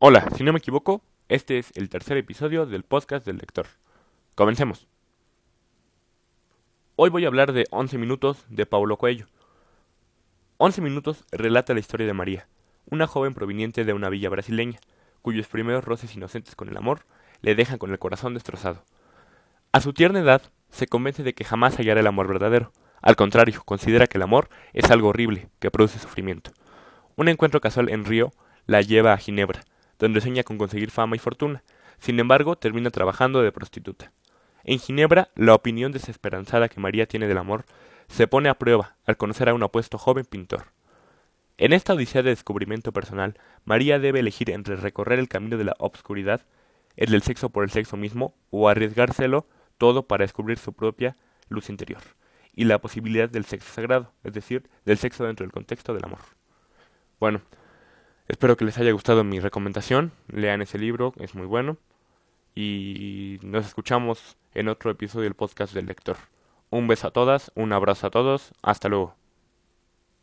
Hola, si no me equivoco, este es el tercer episodio del podcast del lector. Comencemos. Hoy voy a hablar de 11 minutos de Paulo Coelho. 11 minutos relata la historia de María, una joven proveniente de una villa brasileña, cuyos primeros roces inocentes con el amor le dejan con el corazón destrozado. A su tierna edad, se convence de que jamás hallará el amor verdadero. Al contrario, considera que el amor es algo horrible, que produce sufrimiento. Un encuentro casual en Río la lleva a Ginebra, donde sueña con conseguir fama y fortuna. Sin embargo, termina trabajando de prostituta. En Ginebra, la opinión desesperanzada que María tiene del amor se pone a prueba al conocer a un apuesto joven pintor. En esta odisea de descubrimiento personal, María debe elegir entre recorrer el camino de la obscuridad, el del sexo por el sexo mismo, o arriesgárselo todo para descubrir su propia luz interior, y la posibilidad del sexo sagrado, es decir, del sexo dentro del contexto del amor. Bueno, Espero que les haya gustado mi recomendación. Lean ese libro, es muy bueno. Y nos escuchamos en otro episodio del podcast del lector. Un beso a todas, un abrazo a todos, hasta luego.